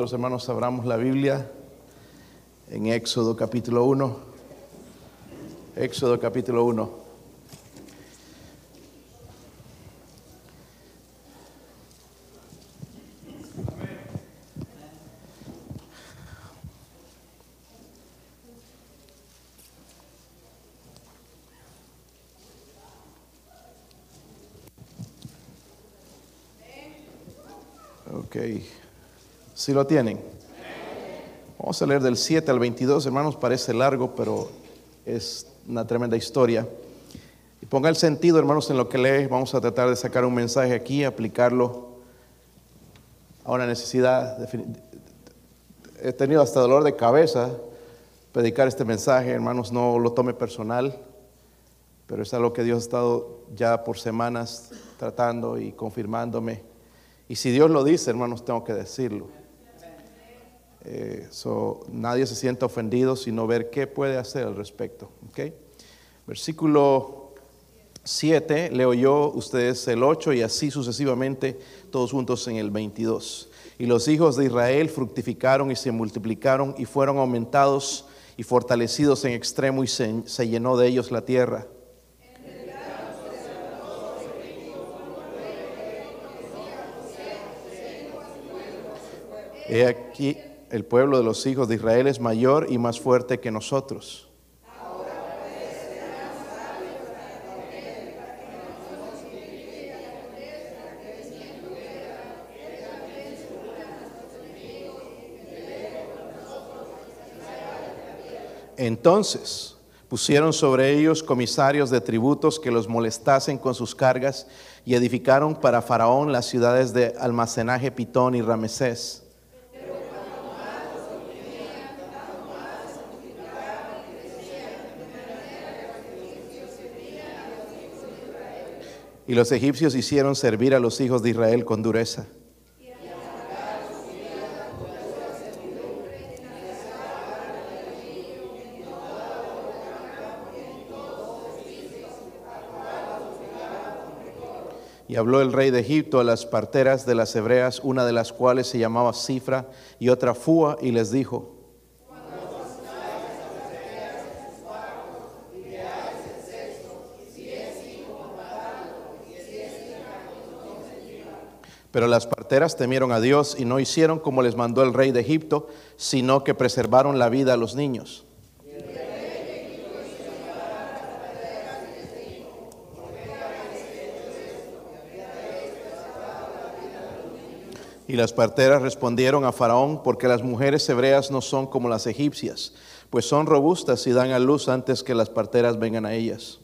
Los hermanos abramos la Biblia en Éxodo capítulo 1. Éxodo capítulo 1. Ok. Si lo tienen. Vamos a leer del 7 al 22, hermanos, parece largo, pero es una tremenda historia. Y ponga el sentido, hermanos, en lo que lee. Vamos a tratar de sacar un mensaje aquí, aplicarlo a una necesidad. He tenido hasta dolor de cabeza predicar este mensaje, hermanos, no lo tome personal, pero es algo que Dios ha estado ya por semanas tratando y confirmándome. Y si Dios lo dice, hermanos, tengo que decirlo. Eh, so, nadie se sienta ofendido, sino ver qué puede hacer al respecto. ¿okay? Versículo 7, leo yo, ustedes el 8 y así sucesivamente, todos juntos en el 22. Y los hijos de Israel fructificaron y se multiplicaron y fueron aumentados y fortalecidos en extremo y se, se llenó de ellos la tierra. He aquí el pueblo de los hijos de Israel es mayor y más fuerte que nosotros. Entonces pusieron sobre ellos comisarios de tributos que los molestasen con sus cargas y edificaron para Faraón las ciudades de almacenaje Pitón y Ramesés. Y los egipcios hicieron servir a los hijos de Israel con dureza. Y habló el rey de Egipto a las parteras de las hebreas, una de las cuales se llamaba Cifra y otra Fua, y les dijo, Pero las parteras temieron a Dios y no hicieron como les mandó el rey de Egipto, sino que preservaron la vida a los niños. Y las parteras respondieron a Faraón, porque las mujeres hebreas no son como las egipcias, pues son robustas y dan a luz antes que las parteras vengan a ellas.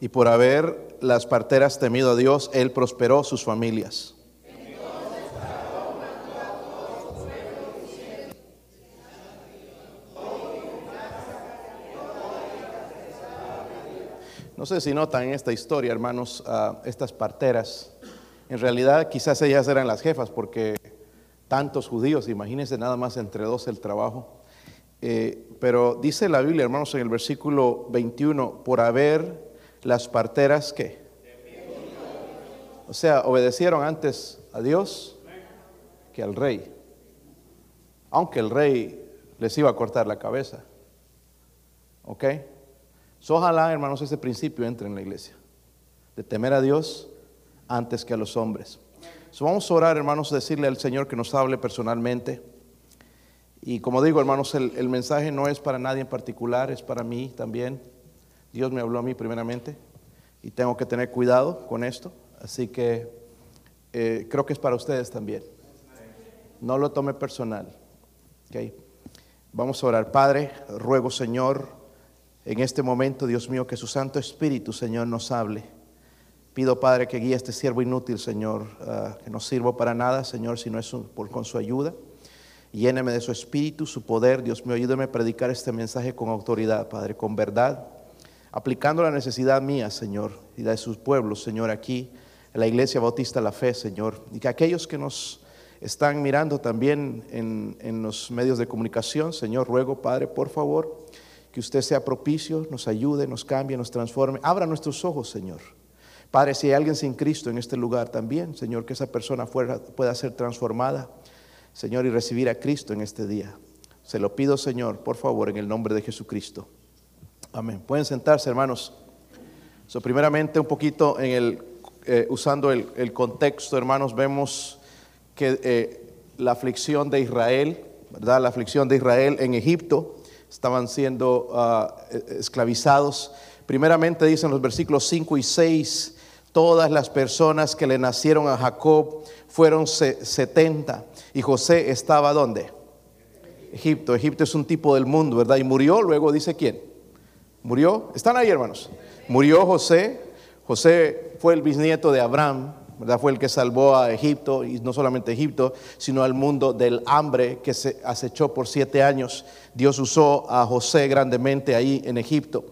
Y por haber las parteras temido a Dios, Él prosperó sus familias. No sé si notan esta historia, hermanos, uh, estas parteras. En realidad, quizás ellas eran las jefas, porque tantos judíos, imagínense nada más entre dos el trabajo. Eh, pero dice la Biblia, hermanos, en el versículo 21, por haber las parteras que, o sea, obedecieron antes a Dios que al rey, aunque el rey les iba a cortar la cabeza. ¿Ok? So, ojalá, hermanos, ese principio entre en la iglesia, de temer a Dios antes que a los hombres. So, vamos a orar, hermanos, decirle al Señor que nos hable personalmente. Y como digo, hermanos, el, el mensaje no es para nadie en particular, es para mí también. Dios me habló a mí primeramente y tengo que tener cuidado con esto. Así que eh, creo que es para ustedes también. No lo tome personal. Vamos a orar. Padre, ruego Señor, en este momento, Dios mío, que su Santo Espíritu, Señor, nos hable. Pido, Padre, que guíe a este siervo inútil, Señor, uh, que no sirvo para nada, Señor, si no es por, con su ayuda. Lléneme de su espíritu, su poder. Dios mío, ayúdeme a predicar este mensaje con autoridad, Padre, con verdad aplicando la necesidad mía, Señor, y de sus pueblos, Señor, aquí en la Iglesia Bautista La Fe, Señor, y que aquellos que nos están mirando también en, en los medios de comunicación, Señor, ruego, Padre, por favor, que usted sea propicio, nos ayude, nos cambie, nos transforme. Abra nuestros ojos, Señor. Padre, si hay alguien sin Cristo en este lugar también, Señor, que esa persona pueda ser transformada, Señor, y recibir a Cristo en este día. Se lo pido, Señor, por favor, en el nombre de Jesucristo. Amén. Pueden sentarse, hermanos. So, primeramente, un poquito en el, eh, usando el, contexto, hermanos, vemos que eh, la aflicción de Israel, ¿verdad? La aflicción de Israel en Egipto, estaban siendo ah, e, esclavizados. Primeramente dicen los versículos 5 y 6, todas las personas que le nacieron a Jacob fueron 70 y José estaba ¿dónde? Egipto. Egipto es un tipo del mundo, ¿verdad? Y murió, luego dice quién. Murió. ¿Están ahí, hermanos? Murió José. José fue el bisnieto de Abraham, ¿verdad? Fue el que salvó a Egipto, y no solamente Egipto, sino al mundo del hambre que se acechó por siete años. Dios usó a José grandemente ahí en Egipto.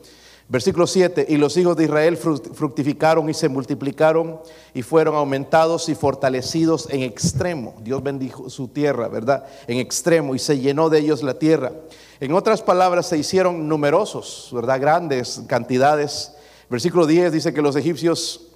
Versículo 7, y los hijos de Israel fructificaron y se multiplicaron y fueron aumentados y fortalecidos en extremo. Dios bendijo su tierra, ¿verdad? En extremo y se llenó de ellos la tierra. En otras palabras, se hicieron numerosos, ¿verdad? Grandes cantidades. Versículo 10 dice que los egipcios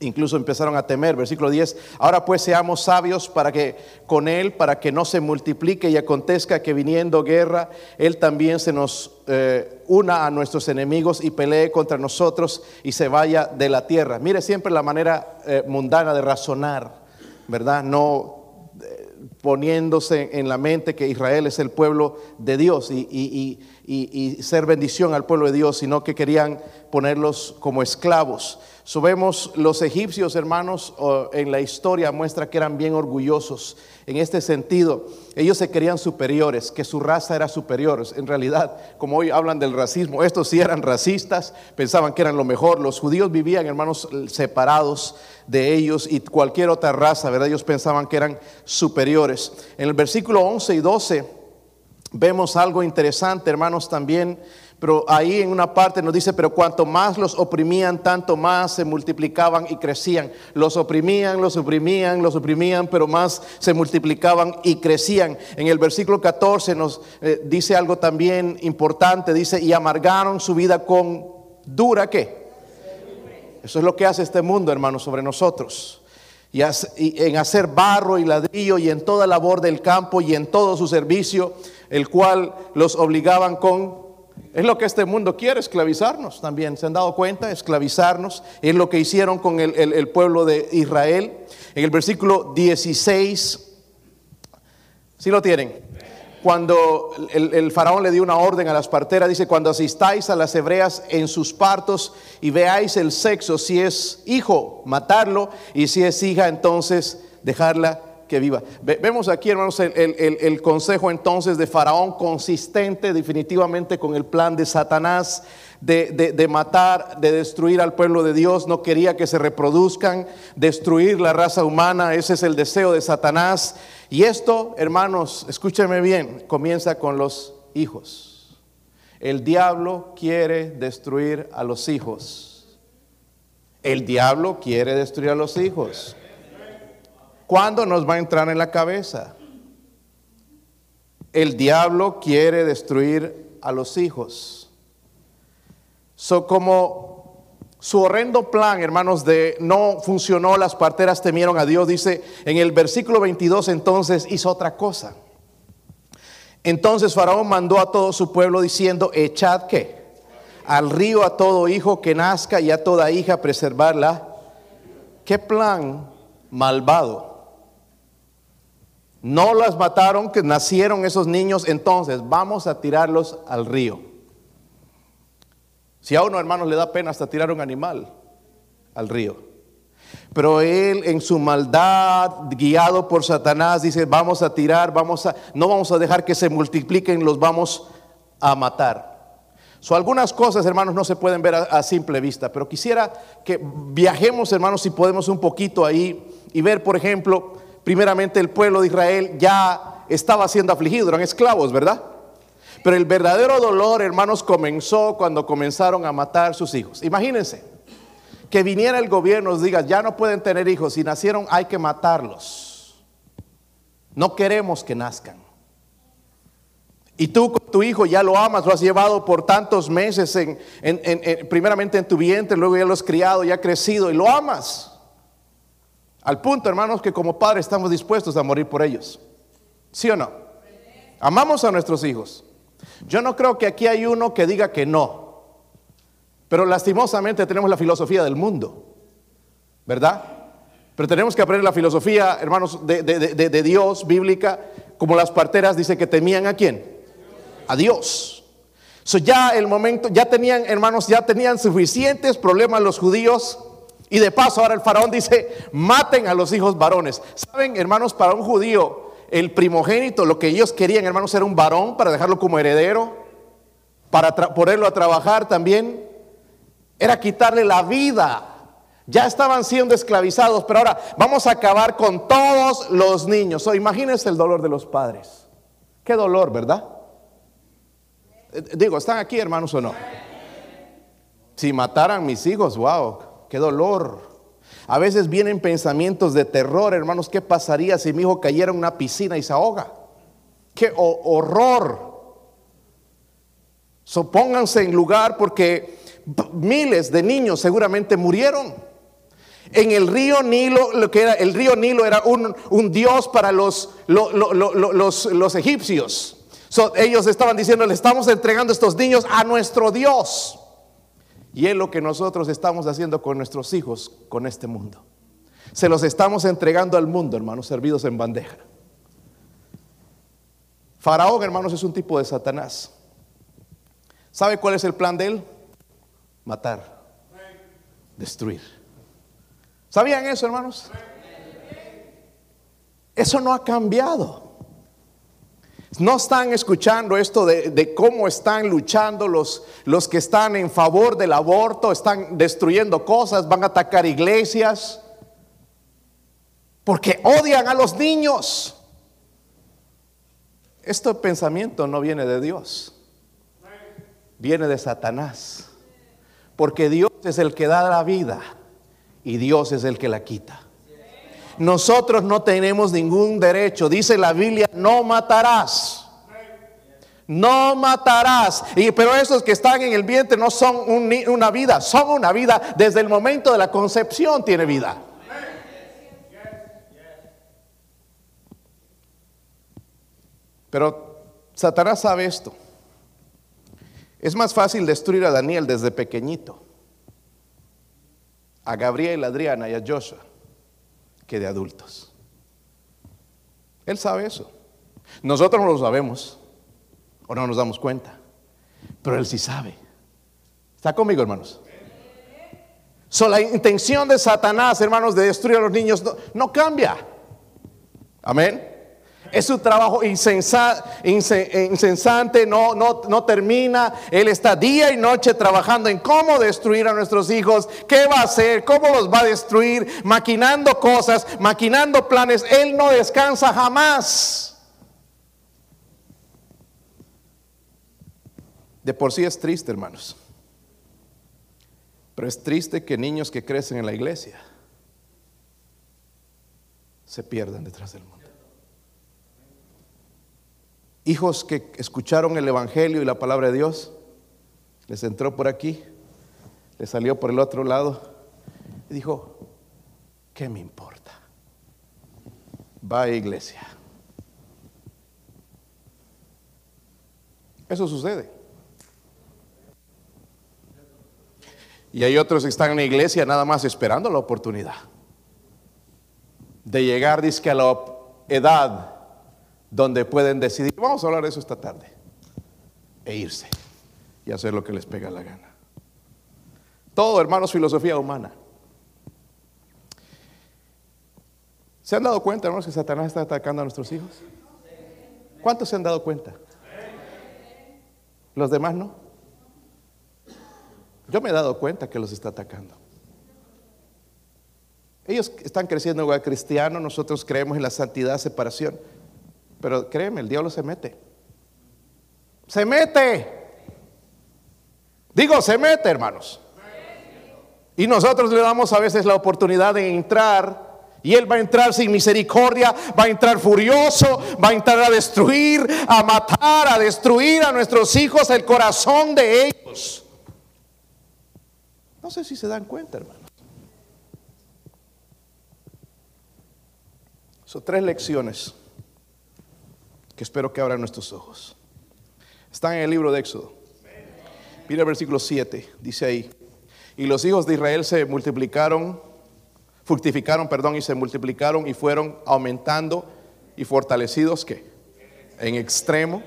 Incluso empezaron a temer, versículo 10, ahora pues seamos sabios para que con él, para que no se multiplique y acontezca que viniendo guerra, él también se nos eh, una a nuestros enemigos y pelee contra nosotros y se vaya de la tierra. Mire siempre la manera eh, mundana de razonar, ¿verdad? No poniéndose en la mente que Israel es el pueblo de Dios. Y, y ser bendición al pueblo de Dios, sino que querían ponerlos como esclavos. Subemos los egipcios, hermanos, en la historia muestra que eran bien orgullosos en este sentido. Ellos se querían superiores, que su raza era superior. En realidad, como hoy hablan del racismo, estos sí eran racistas, pensaban que eran lo mejor. Los judíos vivían, hermanos, separados de ellos y cualquier otra raza, ¿verdad? Ellos pensaban que eran superiores. En el versículo 11 y 12 vemos algo interesante, hermanos, también pero ahí en una parte nos dice, pero cuanto más los oprimían, tanto más se multiplicaban y crecían. Los oprimían, los oprimían, los oprimían, pero más se multiplicaban y crecían. En el versículo 14 nos eh, dice algo también importante, dice, y amargaron su vida con dura qué. Eso es lo que hace este mundo, hermanos, sobre nosotros. Y, en hacer barro y ladrillo y en toda labor del campo y en todo su servicio, el cual los obligaban con es lo que este mundo quiere, esclavizarnos también. ¿Se han dado cuenta? Esclavizarnos. Es lo que hicieron con el, pueblo de Israel. En el versículo 16, ¿sí lo tienen? Cuando el, el, faraón le dio una orden a las parteras, dice, cuando asistáis a las hebreas en sus partos y veáis el sexo, si es hijo, matarlo, y si es hija, entonces dejarla que viva. Vemos aquí, hermanos, el, consejo entonces de Faraón consistente definitivamente con el plan de Satanás de, matar, de destruir al pueblo de Dios. No quería que se reproduzcan, destruir la raza humana. Ese es el deseo de Satanás. Y esto, hermanos, escúchenme bien, comienza con los hijos. El diablo quiere destruir a los hijos. El diablo quiere destruir a los hijos. ¿Cuándo nos va a entrar en la cabeza? El diablo quiere destruir a los hijos. So, como su horrendo plan, hermanos, de no funcionó, las parteras temieron a Dios, dice en el versículo 22, entonces hizo otra cosa. Entonces Faraón mandó a todo su pueblo diciendo, echad que al río a todo hijo que nazca y a toda hija preservarla. ¿Qué plan malvado? No las mataron, que nacieron esos niños, entonces vamos a tirarlos al río. Si a uno, hermanos, le da pena hasta tirar un animal al río. Pero él en su maldad, guiado por Satanás, dice, vamos a tirar, vamos a, no vamos a dejar que se multipliquen, los vamos a matar. So, algunas cosas, hermanos, no se pueden ver a, a, simple vista, pero quisiera que viajemos, hermanos, si podemos un poquito ahí y ver, por ejemplo, primeramente el pueblo de Israel ya estaba siendo afligido, eran esclavos, ¿verdad? Pero el verdadero dolor, hermanos, comenzó cuando comenzaron a matar sus hijos. Imagínense que viniera el gobierno y nos diga, ya no pueden tener hijos, si nacieron hay que matarlos. No queremos que nazcan. Y tú con tu hijo ya lo amas, lo has llevado por tantos meses, en, primeramente en tu vientre, luego ya lo has criado, ya ha crecido y lo amas. Al punto, hermanos, que como padres estamos dispuestos a morir por ellos. ¿Sí o no? Amamos a nuestros hijos. Yo no creo que aquí hay uno que diga que no. Pero lastimosamente tenemos la filosofía del mundo. ¿Verdad? Pero tenemos que aprender la filosofía, hermanos, de, Dios, bíblica, como las parteras dice que temían a quién a Dios. Ya el momento, ya tenían, hermanos, ya tenían suficientes problemas los judíos. Y de paso ahora el faraón dice, maten a los hijos varones. Saben, hermanos, para un judío, el primogénito, lo que ellos querían, hermanos, era un varón para dejarlo como heredero, para ponerlo a trabajar también. Era quitarle la vida. Ya estaban siendo esclavizados, pero ahora vamos a acabar con todos los niños. O imagínense el dolor de los padres. Qué dolor, ¿verdad? Eh, digo, ¿están aquí hermanos o no? Si mataran mis hijos, wow, qué dolor. A veces vienen pensamientos de terror, hermanos, ¿qué pasaría si mi hijo cayera en una piscina y se ahoga? Qué horror. Supónganse en lugar porque miles de niños seguramente murieron. En el río Nilo, lo que era el río Nilo era un, dios para los, los, los egipcios ellos estaban diciendo, le estamos entregando estos niños a nuestro Dios. Y es lo que nosotros estamos haciendo con nuestros hijos, con este mundo. Se los estamos entregando al mundo, hermanos, servidos en bandeja. Faraón, hermanos, es un tipo de Satanás. ¿Sabe cuál es el plan de él? Matar, destruir. ¿Sabían eso, hermanos? Eso no ha cambiado. No están escuchando esto de, cómo están luchando los, los que están en favor del aborto, están destruyendo cosas, van a atacar iglesias, porque odian a los niños. Este pensamiento no viene de Dios, viene de Satanás, porque Dios es el que da la vida y Dios es el que la quita. Nosotros no tenemos ningún derecho. Dice la Biblia, no matarás. No matarás. Y, pero esos que están en el vientre no son una vida, son una vida. Desde el momento de la concepción tiene vida. Pero Satanás sabe esto. Es más fácil destruir a Daniel desde pequeñito, a Gabriel, a Adriana y a Joshua que de adultos. Él sabe eso. Nosotros no lo sabemos o no nos damos cuenta, pero Él sí sabe. ¿Está conmigo, hermanos? So, la intención de Satanás, hermanos, de destruir a los niños no, no cambia. Amén. Es su trabajo insensante, no, no, no termina. Él está día y noche trabajando en cómo destruir a nuestros hijos, qué va a hacer, cómo los va a destruir, maquinando cosas, maquinando planes. Él no descansa jamás. De por sí es triste, hermanos. Pero es triste que niños que crecen en la iglesia se pierdan detrás del mundo. Hijos que escucharon el Evangelio y la palabra de Dios, les entró por aquí, les salió por el otro lado y dijo, ¿qué me importa? Va a iglesia. Eso sucede. Y hay otros que están en la iglesia nada más esperando la oportunidad de llegar, dice a la edad donde pueden decidir, vamos a hablar de eso esta tarde, e irse y hacer lo que les pega la gana. Todo, hermanos, filosofía humana. ¿Se han dado cuenta, hermanos, que Satanás está atacando a nuestros hijos? ¿Cuántos se han dado cuenta? ¿Los demás no? Yo me he dado cuenta que los está atacando. Ellos están creciendo en lugar cristiano, nosotros creemos en la santidad, separación. Pero créeme, el diablo se mete. Se mete. Digo, se mete, hermanos. Y nosotros le damos a veces la oportunidad de entrar Y Él va a entrar sin misericordia, va a entrar furioso, va a entrar a destruir, a matar, a destruir a nuestros hijos, el corazón de ellos. No sé si se dan cuenta, hermanos. Son tres lecciones que espero que abran nuestros ojos. Están en el libro de Éxodo. Mira el versículo 7, dice ahí. Y los hijos de Israel se multiplicaron fructificaron, perdón, y se multiplicaron y fueron aumentando y fortalecidos que en extremo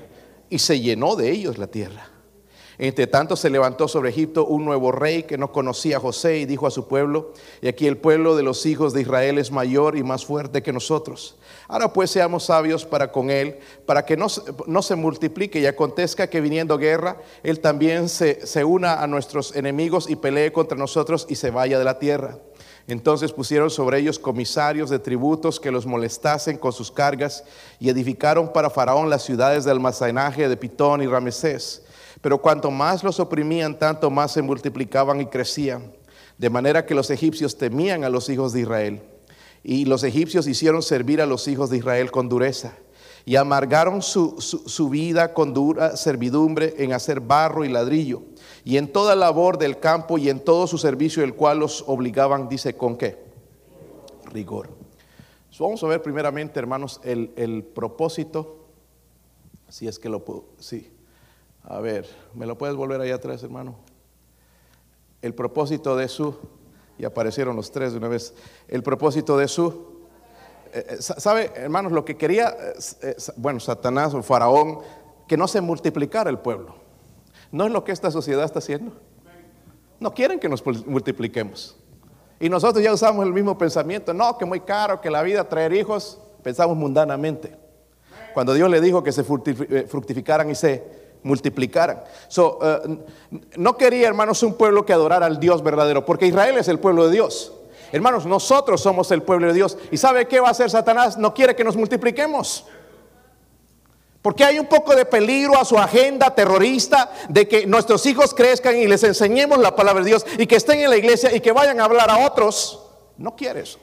y se llenó de ellos la tierra. Entre tanto se levantó sobre Egipto un nuevo rey que no conocía a José y dijo a su pueblo, y aquí el pueblo de los hijos de Israel es mayor y más fuerte que nosotros. Ahora pues seamos sabios para con él, para que no, no se multiplique y acontezca que viniendo guerra, él también se, se una a nuestros enemigos y pelee contra nosotros y se vaya de la tierra. Entonces pusieron sobre ellos comisarios de tributos que los molestasen con sus cargas y edificaron para Faraón las ciudades de almacenaje de Pitón y Ramesés. Pero cuanto más los oprimían, tanto más se multiplicaban y crecían. De manera que los egipcios temían a los hijos de Israel. Y los egipcios hicieron servir a los hijos de Israel con dureza. Y amargaron su, su vida con dura servidumbre en hacer barro y ladrillo y en toda labor del campo y en todo su servicio, el cual los obligaban, dice, ¿con qué? Rigor. vamos a ver primeramente, hermanos, el, propósito, si es que lo puedo, sí. A ver, ¿me lo puedes volver ahí atrás, hermano? El propósito de su, y aparecieron los tres de una vez, el propósito de su, eh, eh, ¿sabe, hermanos, lo que quería, eh, bueno, Satanás o Faraón, que no se multiplicara el pueblo. ¿No es lo que esta sociedad está haciendo? No quieren que nos multipliquemos. Y nosotros ya usamos el mismo pensamiento. No, que muy caro, que la vida traer hijos, pensamos mundanamente. Cuando Dios le dijo que se fructificaran y se multiplicaran. Eh, no quería, hermanos, un pueblo que adorara al Dios verdadero, porque Israel es el pueblo de Dios. Hermanos, nosotros somos el pueblo de Dios. ¿Y sabe qué va a hacer Satanás? No quiere que nos multipliquemos. Porque hay un poco de peligro a su agenda terrorista de que nuestros hijos crezcan y les enseñemos la palabra de Dios y que estén en la iglesia y que vayan a hablar a otros. No quiere eso.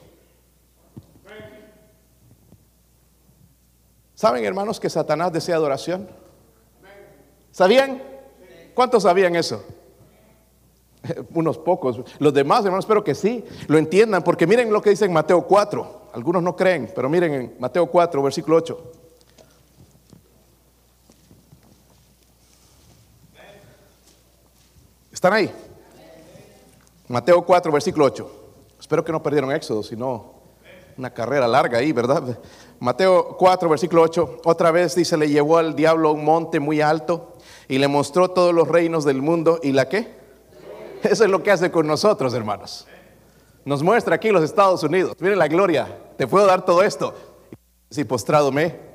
¿Saben, hermanos, que Satanás desea adoración? ¿Sabían? ¿Cuántos sabían eso? Unos pocos. Los demás, hermanos, espero que sí, lo entiendan, porque miren lo que dice en Mateo 4. Algunos no creen, pero miren en Mateo 4, versículo 8. ¿Están ahí? Mateo 4, versículo 8. Espero que no perdieron Éxodo, sino una carrera larga ahí, ¿verdad? Mateo 4, versículo 8. Otra vez dice, le llevó al diablo a un monte muy alto y le mostró todos los reinos del mundo. ¿Y la qué? Eso es lo que hace con nosotros, hermanos. Nos muestra aquí los Estados Unidos. Miren la gloria. Te puedo dar todo esto. Si postrado me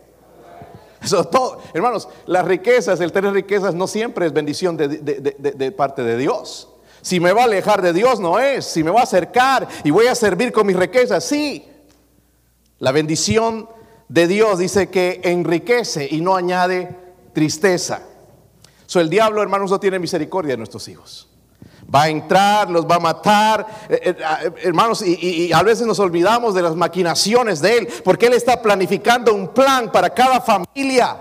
eso todo, hermanos, las riquezas, el tener riquezas no siempre es bendición de, parte de Dios. Si me va a alejar de Dios, no es. Si me va a acercar y voy a servir con mis riquezas, sí. La bendición de Dios dice que enriquece y no añade tristeza. El diablo, hermanos, no tiene misericordia de nuestros hijos. Va a entrar, los va a matar. Eh, eh, eh, hermanos, y, a veces nos olvidamos de las maquinaciones de Él, porque Él está planificando un plan para cada familia.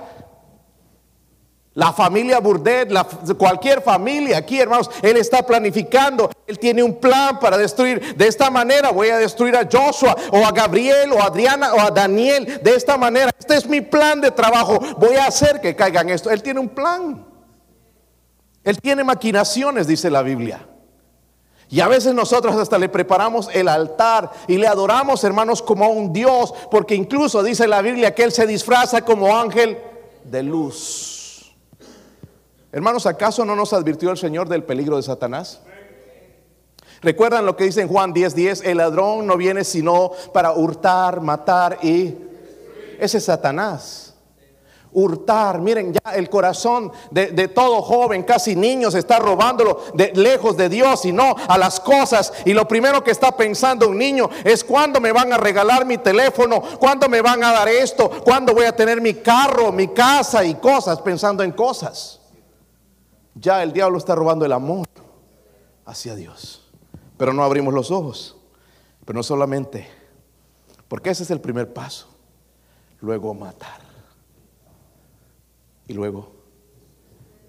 La familia Burdet, cualquier familia aquí, hermanos, Él está planificando. Él tiene un plan para destruir. De esta manera voy a destruir a Joshua o a Gabriel o a Adriana o a Daniel. De esta manera, este es mi plan de trabajo. Voy a hacer que caigan esto. Él tiene un plan. Él tiene maquinaciones, dice la Biblia. Y a veces nosotros hasta le preparamos el altar y le adoramos, hermanos, como a un Dios, porque incluso dice la Biblia que Él se disfraza como ángel de luz. Hermanos, ¿acaso no nos advirtió el Señor del peligro de Satanás? ¿Recuerdan lo que dice en Juan 10:10? el ladrón no viene sino para hurtar, matar y... Ese es Satanás hurtar. Miren, ya el corazón de, todo joven, casi niño, se está robándolo de, lejos de Dios y no a las cosas. Y lo primero que está pensando un niño es cuándo me van a regalar mi teléfono, cuándo me van a dar esto, cuándo voy a tener mi carro, mi casa y cosas, pensando en cosas. Ya el diablo está robando el amor hacia Dios. Pero no abrimos los ojos. Pero no solamente Porque ese es el primer paso. Luego matar. Y luego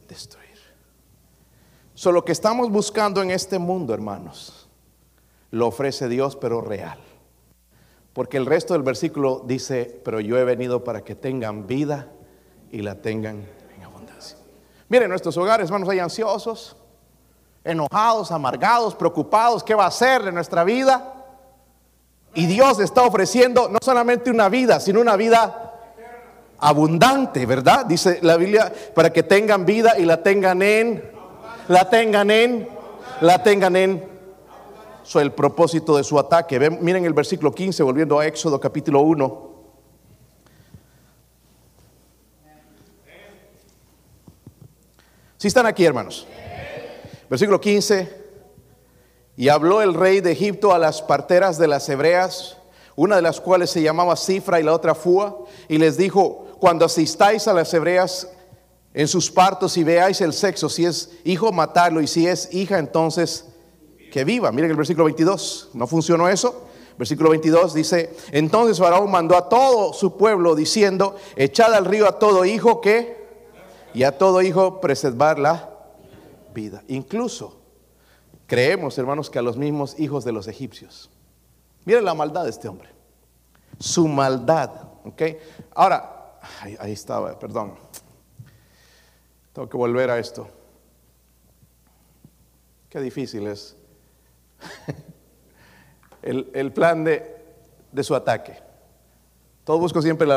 destruir. Solo que estamos buscando en este mundo, hermanos, lo ofrece Dios, pero real. Porque el resto del versículo dice, pero yo he venido para que tengan vida y la tengan en abundancia. Miren, nuestros hogares, hermanos, hay ansiosos, enojados, amargados, preocupados, ¿qué va a hacer de nuestra vida? Y Dios está ofreciendo no solamente una vida, sino una vida abundante, ¿verdad? Dice la Biblia, para que tengan vida y la tengan en, la tengan en, la tengan en so, el propósito de su ataque. miren el versículo 15, volviendo a Éxodo capítulo 1. Si están aquí, hermanos. Versículo 15. Y habló el rey de Egipto a las parteras de las hebreas, una de las cuales se llamaba Cifra y la otra Fua, y les dijo, cuando asistáis a las hebreas en sus partos y veáis el sexo, si es hijo, matarlo, y si es hija, entonces que viva. Miren el versículo 22, ¿no funcionó eso? Versículo 22 dice, entonces Faraón mandó a todo su pueblo diciendo, echad al río a todo hijo que, y a todo hijo preservar la vida. Incluso creemos, hermanos, que a los mismos hijos de los egipcios. Miren la maldad de este hombre. Su maldad, ¿ok? Ahora, ahí estaba, perdón. Tengo que volver a esto. Qué difícil es el, plan de, su ataque. Todo busco siempre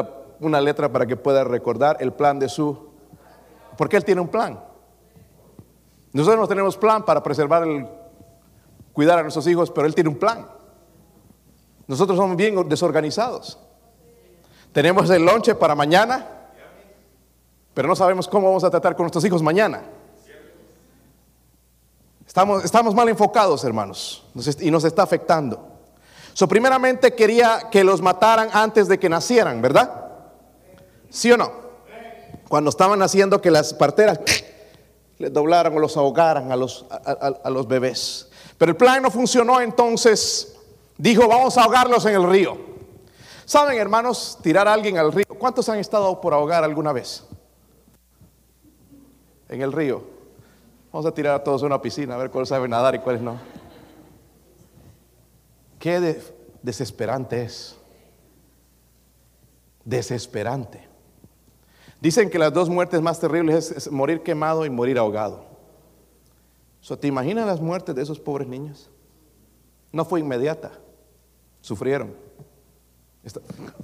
una letra para que pueda recordar el plan de su... Porque él tiene un plan. Nosotros no tenemos plan para preservar el... cuidar a nuestros hijos, pero él tiene un plan. Nosotros somos bien desorganizados. Tenemos el lonche para mañana, pero no sabemos cómo vamos a tratar con nuestros hijos mañana. Estamos, estamos mal enfocados, hermanos, y nos está afectando. So, primeramente quería que los mataran antes de que nacieran, ¿verdad? ¿Sí o no? Cuando estaban haciendo que las parteras les doblaran o los ahogaran a los, a los bebés. Pero el plan no funcionó, entonces dijo, vamos a ahogarlos en el río. ¿Saben, hermanos, tirar a alguien al río? ¿Cuántos han estado por ahogar alguna vez? En el río. Vamos a tirar a todos a una piscina a ver cuál sabe nadar y cuáles no. Qué desesperante es. Desesperante. Dicen que las dos muertes más terribles es, morir quemado y morir ahogado. ¿Te imaginas las muertes de esos pobres niños? No fue inmediata. Sufrieron.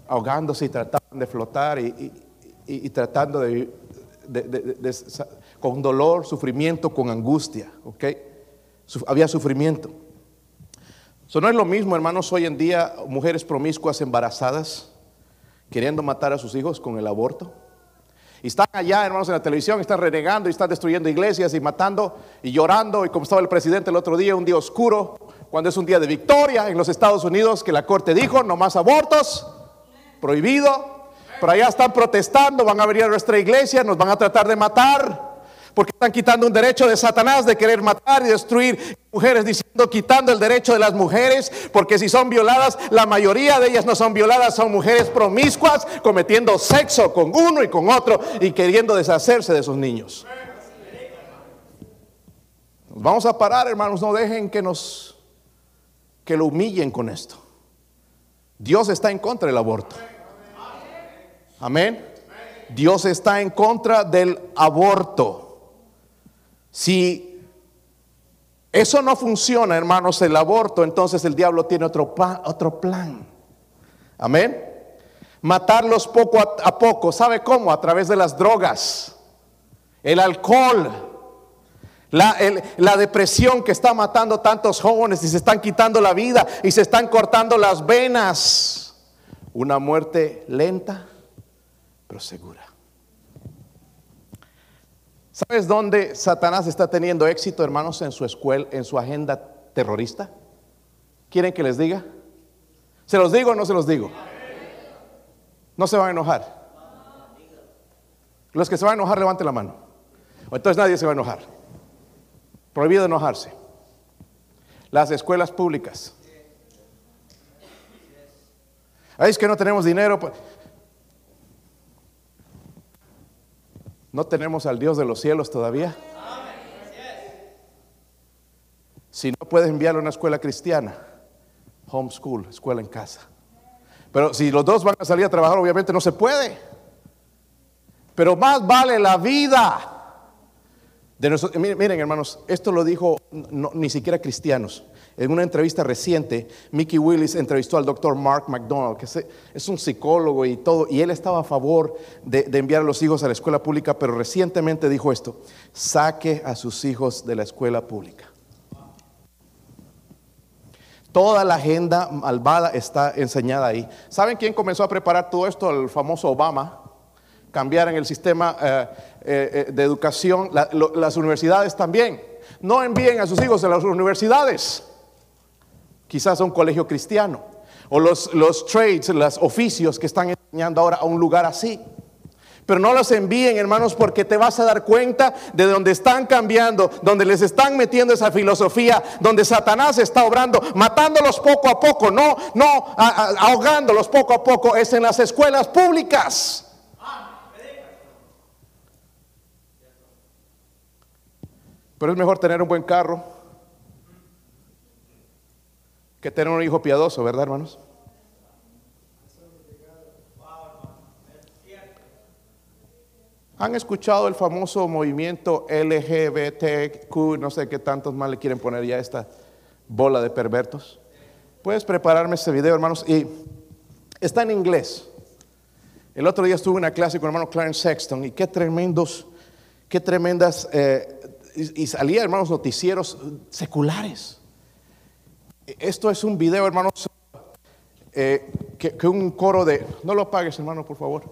Ahogándose y tratando de flotar y, tratando de, con dolor, sufrimiento, con angustia. ¿ok? Había sufrimiento. Eso no es lo mismo, hermanos, hoy en día mujeres promiscuas embarazadas queriendo matar a sus hijos con el aborto. Y están allá, hermanos, en la televisión, están renegando y están destruyendo iglesias y matando y llorando. Y como estaba el presidente el otro día, un día oscuro, cuando es un día de victoria en los Estados Unidos, que la corte dijo, no más abortos, prohibido. Pero allá están protestando, van a venir a nuestra iglesia, nos van a tratar de matar. Porque están quitando un derecho de Satanás de querer matar y destruir mujeres, diciendo quitando el derecho de las mujeres, porque si son violadas, la mayoría de ellas no son violadas, son mujeres promiscuas, cometiendo sexo con uno y con otro y queriendo deshacerse de sus niños. Nos vamos a parar, hermanos, no dejen que nos que lo humillen con esto. Dios está en contra del aborto. Amén. Dios está en contra del aborto. Si eso no funciona, hermanos, el aborto, entonces el diablo tiene otro, otro plan. Amén. Matarlos poco a, poco. ¿Sabe cómo? A través de las drogas, el alcohol, la, depresión que está matando tantos jóvenes y se están quitando la vida y se están cortando las venas. Una muerte lenta, pero segura. ¿Sabes dónde Satanás está teniendo éxito, hermanos, en su escuela, en su agenda terrorista? ¿Quieren que les diga? ¿Se los digo o no se los digo? No se van a enojar. Los que se van a enojar, levanten la mano. Entonces nadie se va a enojar. Prohibido enojarse. Las escuelas públicas. Ay, es que no tenemos dinero. pues. No tenemos al Dios de los cielos todavía. Si no puedes enviarlo a una escuela cristiana, homeschool, escuela en casa. Pero si los dos van a salir a trabajar, obviamente no se puede. Pero más vale la vida. Miren, hermanos, esto lo dijo ni siquiera cristianos. En una entrevista reciente, Mickey Willis entrevistó al doctor Mark McDonald, que es, es un psicólogo y todo, y él estaba a favor de, de enviar a los hijos a la escuela pública, pero recientemente dijo esto, saque a sus hijos de la escuela pública. Toda la agenda malvada está enseñada ahí. ¿Saben quién comenzó a preparar todo esto? El famoso Obama. Cambiar en el sistema eh, eh, eh, de educación, las universidades también. No envíen a sus hijos a las universidades. Quizás a un colegio cristiano. O los, los trades, los oficios que están enseñando ahora a un lugar así. Pero no los envíen, hermanos, porque te vas a dar cuenta de donde están cambiando, donde les están metiendo esa filosofía, donde Satanás está obrando, matándolos poco a poco, no, no ahogándolos poco a poco, es en las escuelas públicas. Pero es mejor tener un buen carro que tener un hijo piadoso, ¿verdad, hermanos? ¿Han escuchado el famoso movimiento LGBTQ? No sé qué tantos más le quieren poner ya esta bola de pervertos. Puedes prepararme este video, hermanos, y está en inglés. El otro día estuve en una clase con el hermano Clarence Sexton y qué tremendos, qué tremendas, eh, y, salía, hermanos, noticieros seculares. Esto es un video, hermanos, eh, que, un coro de, no lo apagues, hermano, por favor.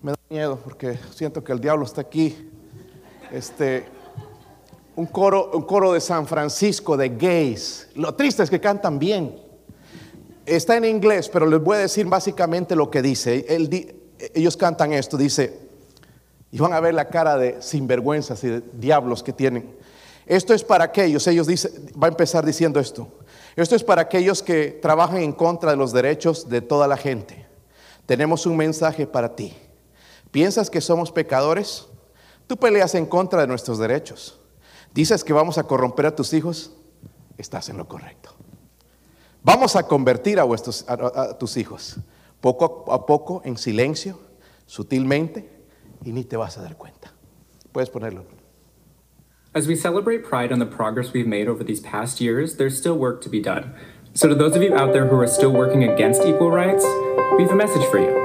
Me da miedo porque siento que el diablo está aquí. Este, un coro, un coro de San Francisco de gays. Lo triste es que cantan bien. Está en inglés, pero les voy a decir básicamente lo que dice. Di- ellos cantan esto, dice, y van a ver la cara de sinvergüenzas y de diablos que tienen. Esto es para aquellos, ellos dicen, va a empezar diciendo esto. Esto es para aquellos que trabajan en contra de los derechos de toda la gente. Tenemos un mensaje para ti. ¿Piensas que somos pecadores? Tú peleas en contra de nuestros derechos. Dices que vamos a corromper a tus hijos. Estás en lo correcto. Vamos a convertir a, a tus hijos poco a poco, en silencio, sutilmente, y ni te vas a dar cuenta. Puedes ponerlo. As we celebrate Pride on the progress we've made over these past years, there's still work to be done. So, to those of you out there who are still working against equal rights, we have a message for you.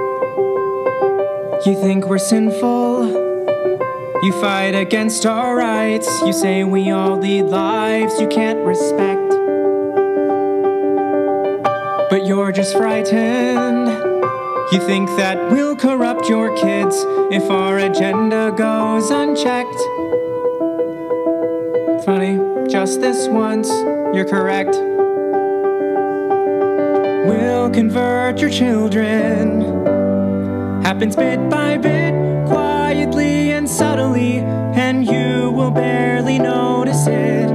You think we're sinful? You fight against our rights. You say we all lead lives you can't respect. But you're just frightened. You think that we'll corrupt your kids if our agenda goes unchecked. Funny, just this once, you're correct. We'll convert your children. Happens bit by bit, quietly and subtly, and you will barely notice it.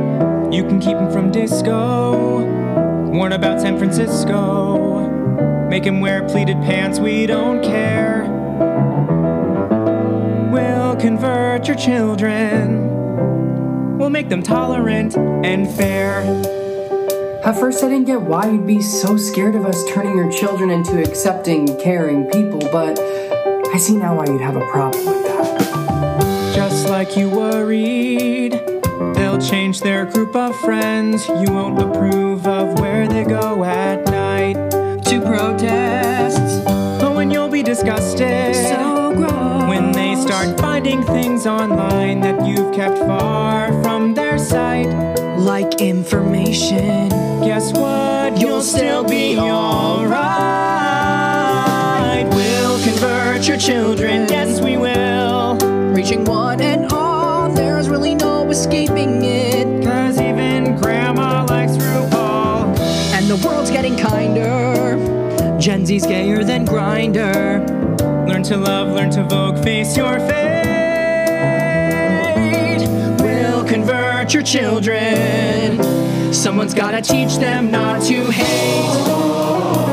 You can keep them from disco, warn about San Francisco. Make him wear pleated pants, we don't care. We'll convert your children. We'll make them tolerant and fair. At first, I didn't get why you'd be so scared of us turning your children into accepting, caring people, but I see now why you'd have a problem with that. Just like you worried, they'll change their group of friends. You won't approve of where they go at disgusted. So gross. When they start finding things online that you've kept far from their sight. like information. Guess what? You'll still be alright. We'll convert your children, yes, we will. Reaching one and all, there's really no escaping it. Gen Z's gayer than grinder. Learn to love, learn to vogue, face your fate. We'll convert your children. Someone's gotta teach them not to hate.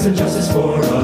peace and justice for all.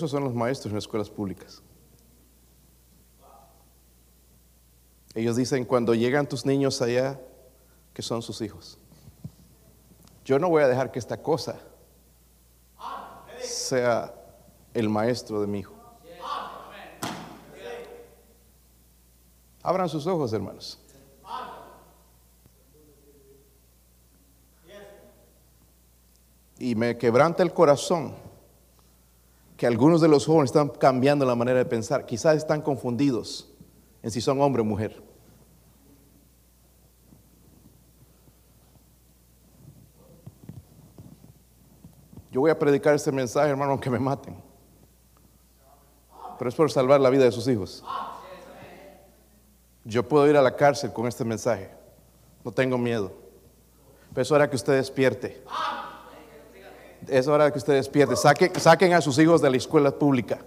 Esos son los maestros en las escuelas públicas. Ellos dicen cuando llegan tus niños allá que son sus hijos. Yo no voy a dejar que esta cosa sea el maestro de mi hijo. Abran sus ojos, hermanos. Y me quebranta el corazón que algunos de los jóvenes están cambiando la manera de pensar. Quizás están confundidos en si son hombre o mujer. Yo voy a predicar este mensaje, hermano, aunque me maten. Pero es por salvar la vida de sus hijos. Yo puedo ir a la cárcel con este mensaje. No tengo miedo. Pero es que usted despierte. Es hora que usted despierte. Saquen, a sus hijos de la escuela pública.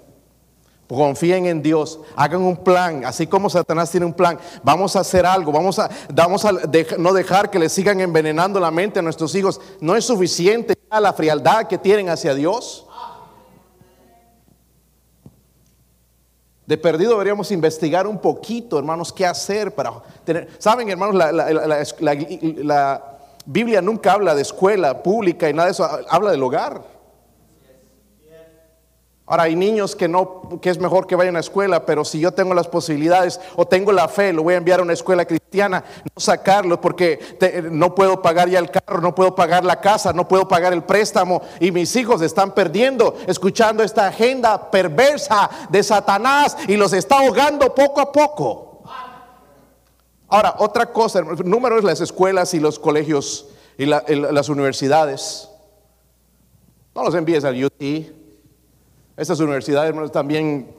Confíen en Dios, hagan un plan, así como Satanás tiene un plan. Vamos a hacer algo, vamos a, vamos a no dejar que le sigan envenenando la mente a nuestros hijos. No es suficiente ya la frialdad que tienen hacia Dios. De perdido deberíamos investigar un poquito, hermanos, qué hacer para tener. Saben, hermanos, la Biblia nunca habla de escuela pública y nada de eso, habla del hogar. Ahora hay niños que no, que es mejor que vayan a escuela, pero si yo tengo las posibilidades o tengo la fe, lo voy a enviar a una escuela cristiana, no sacarlo porque no puedo pagar ya el carro, no puedo pagar la casa, no puedo pagar el préstamo y mis hijos están perdiendo, escuchando esta agenda perversa de Satanás y los está ahogando poco a poco. Ahora, otra cosa, número es las escuelas y los colegios y las universidades. No los envíes al UT. Estas universidades hermanos, también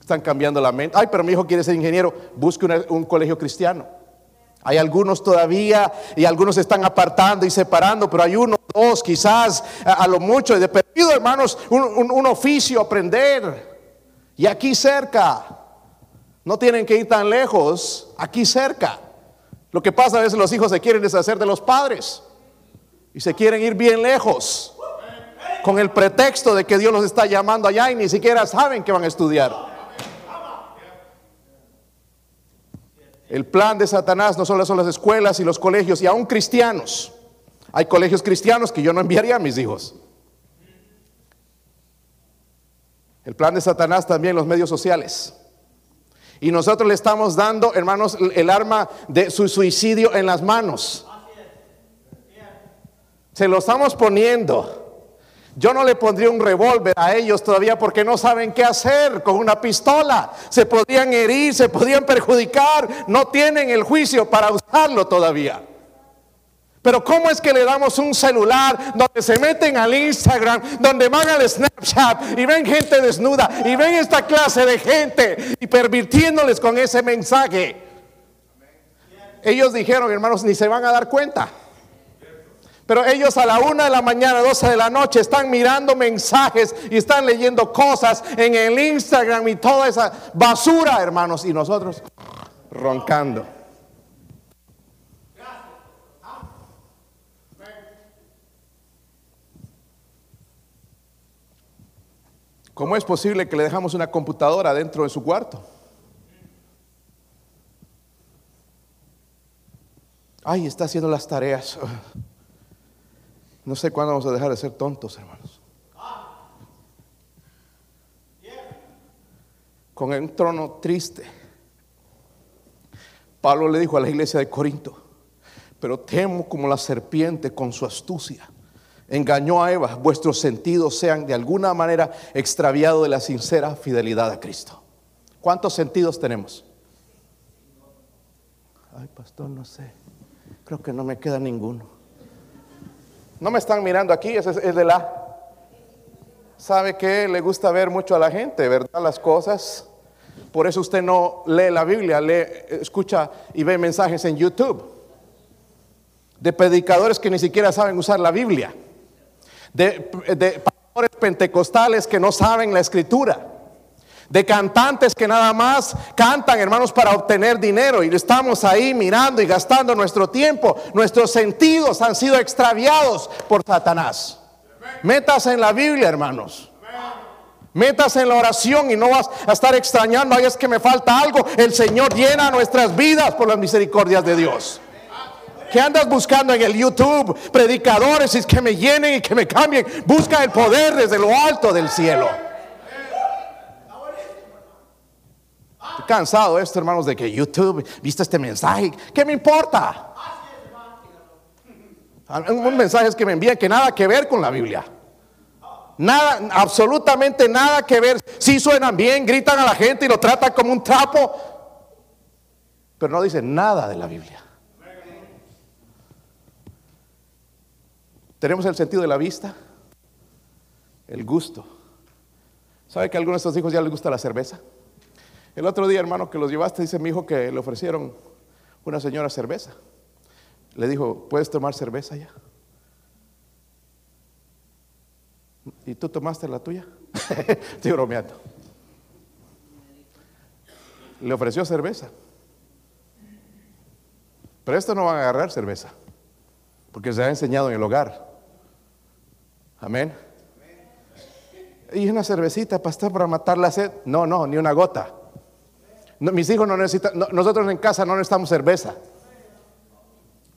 están cambiando la mente. Ay, pero mi hijo quiere ser ingeniero. Busque un colegio cristiano. Hay algunos todavía y algunos se están apartando y separando, pero hay uno, dos, quizás a, lo mucho. De perdido, hermanos, un oficio aprender. Y aquí cerca. No tienen que ir tan lejos, aquí cerca. Lo que pasa a veces los hijos se quieren deshacer de los padres y se quieren ir bien lejos con el pretexto de que Dios los está llamando allá y ni siquiera saben que van a estudiar. El plan de Satanás no solo son las escuelas y los colegios y aún cristianos. Hay colegios cristianos que yo no enviaría a mis hijos. El plan de Satanás también los medios sociales. Y nosotros le estamos dando, hermanos, el- arma de su suicidio en las manos. Se lo estamos poniendo. Yo no le pondría un revólver a ellos todavía porque no saben qué hacer con una pistola. Se podrían herir, se podrían perjudicar. No tienen el juicio para usarlo todavía. Pero ¿cómo es que le damos un celular donde se meten al Instagram, donde van al Snapchat y ven gente desnuda y ven esta clase de gente y pervirtiéndoles con ese mensaje? Ellos dijeron, hermanos, ni se van a dar cuenta. Pero ellos a la una de la mañana, 12 de la noche, están mirando mensajes y están leyendo cosas en el Instagram y toda esa basura, hermanos, y nosotros roncando. ¿Cómo es posible que le dejamos una computadora dentro de su cuarto? Ay, está haciendo las tareas. No sé cuándo vamos a dejar de ser tontos, hermanos. Con un trono triste. Pablo le dijo a la iglesia de Corinto, pero temo como la serpiente con su astucia. Engañó a Eva, vuestros sentidos sean de alguna manera extraviados de la sincera fidelidad a Cristo. ¿Cuántos sentidos tenemos? Ay, pastor, no sé. Creo que no me queda ninguno. No me están mirando aquí, ese es de la. ¿Sabe que le gusta ver mucho a la gente, verdad? Las cosas. Por eso usted no lee la Biblia, lee, escucha y ve mensajes en YouTube. De predicadores que ni siquiera saben usar la Biblia. De, pastores pentecostales que no saben la escritura. De cantantes que nada más cantan, hermanos, para obtener dinero. Y estamos ahí mirando y gastando nuestro tiempo. Nuestros sentidos han sido extraviados por Satanás. Métase en la Biblia, hermanos. Métase en la oración y no vas a estar extrañando, ay, es que me falta algo. El Señor llena nuestras vidas por las misericordias de Dios. ¿Qué andas buscando en el YouTube? Predicadores y que me llenen y que me cambien. Busca el poder desde lo alto del cielo. Estoy cansado esto, hermanos, de que YouTube, viste este mensaje. ¿Qué me importa? Un mensaje que me envían que nada que ver con la Biblia. Nada, absolutamente nada que ver. Si suenan bien, gritan a la gente y lo tratan como un trapo, pero no dicen nada de la Biblia. Tenemos el sentido de la vista, el gusto. ¿Sabe que a algunos de estos hijos ya les gusta la cerveza? El otro día, hermano, que los llevaste, dice mi hijo que le ofrecieron una señora cerveza. Le dijo, ¿puedes tomar cerveza ya? ¿Y tú tomaste la tuya? Estoy bromeando. Le ofreció cerveza. Pero esto no van a agarrar cerveza, porque se ha enseñado en el hogar. Amén. Y una cervecita, pastor, para matar la sed. No, no, ni una gota. No, mis hijos no necesitan, no, nosotros en casa no necesitamos cerveza.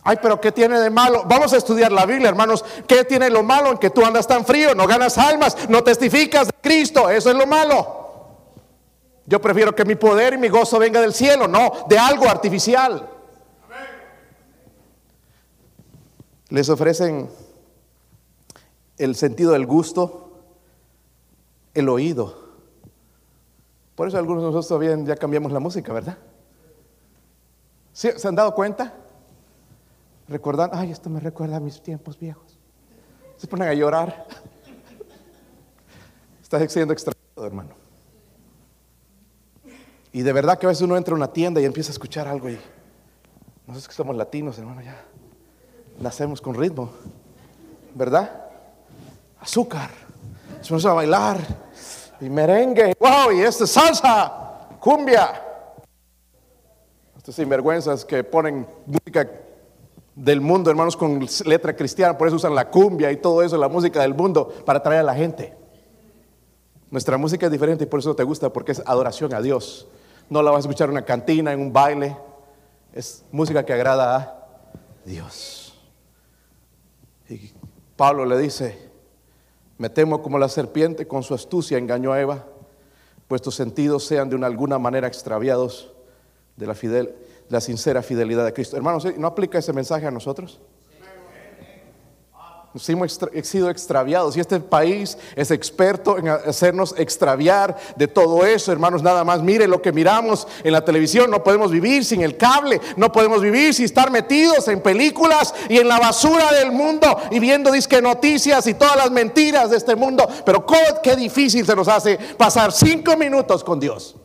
Ay, pero ¿qué tiene de malo? Vamos a estudiar la Biblia, hermanos. ¿Qué tiene lo malo en que tú andas tan frío, no ganas almas, no testificas de Cristo? Eso es lo malo. Yo prefiero que mi poder y mi gozo venga del cielo, no de algo artificial. Les ofrecen el sentido del gusto, el oído. Por eso algunos de nosotros todavía ya cambiamos la música, ¿verdad? ¿Sí? ¿Se han dado cuenta? Recordando, ay, esto me recuerda a mis tiempos viejos. Se ponen a llorar. Estás siendo extrañado, hermano. Y de verdad que a veces uno entra a una tienda y empieza a escuchar algo y nosotros que somos latinos, hermano, ya nacemos con ritmo, ¿verdad? Azúcar. Se ponen a bailar y merengue, wow, y esta salsa, cumbia. Estos sinvergüenzas que ponen música del mundo, hermanos, con letra cristiana, por eso usan la cumbia y todo eso, la música del mundo, para atraer a la gente. Nuestra música es diferente y por eso te gusta, porque es adoración a Dios. No la vas a escuchar en una cantina, en un baile. Es música que agrada a Dios. Y Pablo le dice, me temo como la serpiente con su astucia engañó a Eva, pues tus sentidos sean de una alguna manera extraviados de la, fidel, la sincera fidelidad de Cristo. Hermanos, ¿no aplica ese mensaje a nosotros? Nos hemos sido extraviados y este país es experto en hacernos extraviar de todo eso, hermanos. Nada más mire lo que miramos en la televisión. No podemos vivir sin el cable, no podemos vivir sin estar metidos en películas y en la basura del mundo y viendo disque noticias y todas las mentiras de este mundo. Pero qué difícil se nos hace pasar cinco minutos con Dios.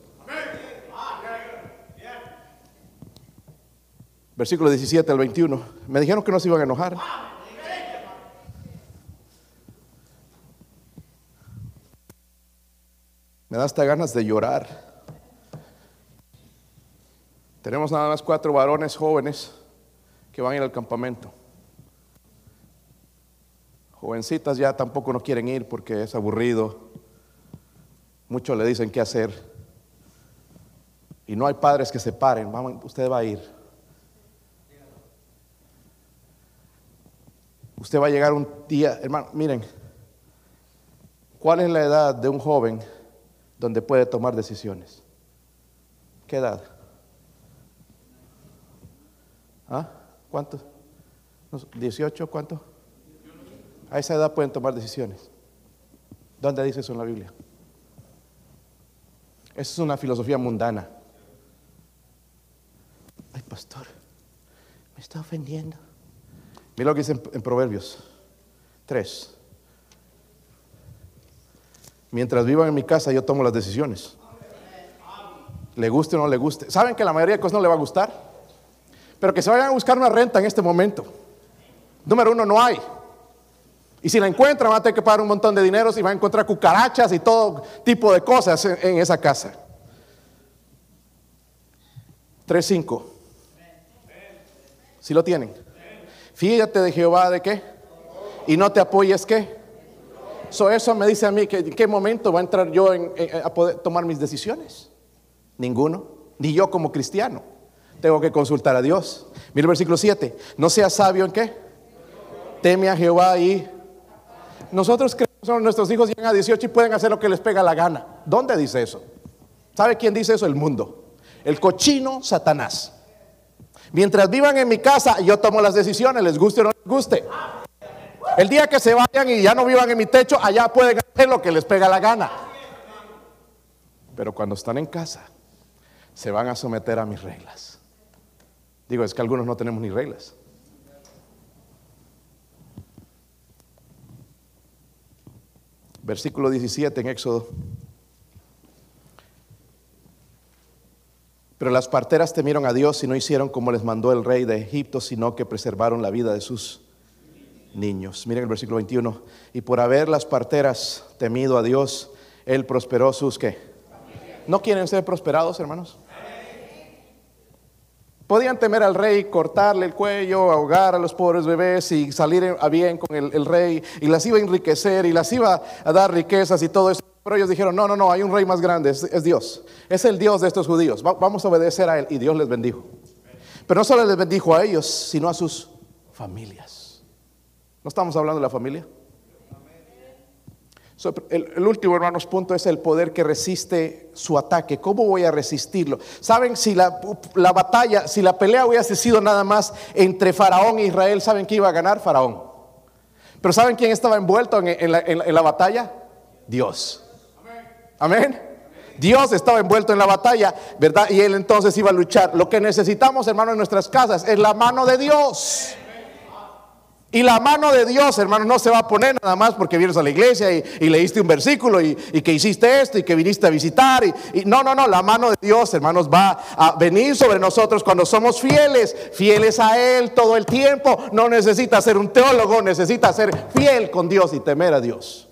Versículo 17 al 21. Me dijeron que no se iban a enojar. Me da hasta ganas de llorar. Tenemos nada más cuatro varones jóvenes que van a ir al campamento. Jovencitas ya tampoco no quieren ir porque es aburrido. Muchos le dicen qué hacer. Y no hay padres que se paren. Vamos, usted va a ir. Usted va a llegar un día, hermano, miren, ¿cuál es la edad de un joven donde puede tomar decisiones? ¿Qué edad? ¿Ah? ¿Cuánto? No sé, ¿18? ¿Cuánto? A esa edad pueden tomar decisiones. ¿Dónde dice eso en la Biblia? Esa es una filosofía mundana. Ay, pastor, me está ofendiendo. Mira lo que dice en, en Proverbios. Tres. Mientras vivan en mi casa, yo tomo las decisiones. Le guste o no le guste. ¿Saben que la mayoría de cosas no le va a gustar? Pero que se vayan a buscar una renta en este momento. Número uno, no hay. Y si la encuentran, van a tener que pagar un montón de dinero y van a encontrar cucarachas y todo tipo de cosas en, esa casa. 3.5. Si lo tienen. Fíjate de Jehová de qué. Y no te apoyes qué. So, eso me dice a mí que en qué momento va a entrar yo a poder tomar mis decisiones. Ninguno. Ni yo como cristiano. Tengo que consultar a Dios. Mira el versículo 7. No seas sabio en qué. Teme a Jehová y nosotros creemos que nuestros hijos llegan a 18 y pueden hacer lo que les pega la gana. ¿Dónde dice eso? ¿Sabe quién dice eso? El mundo. El cochino Satanás. Mientras vivan en mi casa, yo tomo las decisiones, les guste o no les guste. El día que se vayan y ya no vivan en mi techo, allá pueden hacer lo que les pega la gana. Pero cuando están en casa, se van a someter a mis reglas. Digo, es que algunos no tenemos ni reglas. Versículo 17 en Éxodo. Pero las parteras temieron a Dios y no hicieron como les mandó el rey de Egipto, sino que preservaron la vida de sus niños. Miren el versículo 21. Y por haber las parteras temido a Dios, Él prosperó sus qué. ¿No quieren ser prosperados, hermanos? Podían temer al rey, cortarle el cuello, ahogar a los pobres bebés y salir a bien con el, rey y las iba a enriquecer y las iba a dar riquezas y todo eso. Pero ellos dijeron, no, no, no, hay un rey más grande, es, Dios. Es el Dios de estos judíos. Va- vamos a obedecer a Él. Y Dios les bendijo. Pero no solo les bendijo a ellos, sino a sus familias. ¿No estamos hablando de la familia? El, último, hermanos, punto es el poder que resiste su ataque. ¿Cómo voy a resistirlo? ¿Saben si la, la batalla, si la pelea hubiese sido nada más entre Faraón e Israel, ¿saben quién iba a ganar? Faraón. Pero ¿saben quién estaba envuelto en, en la, en la- en la batalla? Dios. Amén. Dios estaba envuelto en la batalla, ¿verdad? Y él entonces iba a luchar. Lo que necesitamos, hermanos, en nuestras casas es la mano de Dios. Y la mano de Dios, hermano, no se va a poner nada más porque vienes a la iglesia y, leíste un versículo y, que hiciste esto y que viniste a visitar. Y, no, no, no, la mano de Dios, hermanos, va a venir sobre nosotros cuando somos fieles, fieles a Él todo el tiempo. No necesita ser un teólogo, necesita ser fiel con Dios y temer a Dios.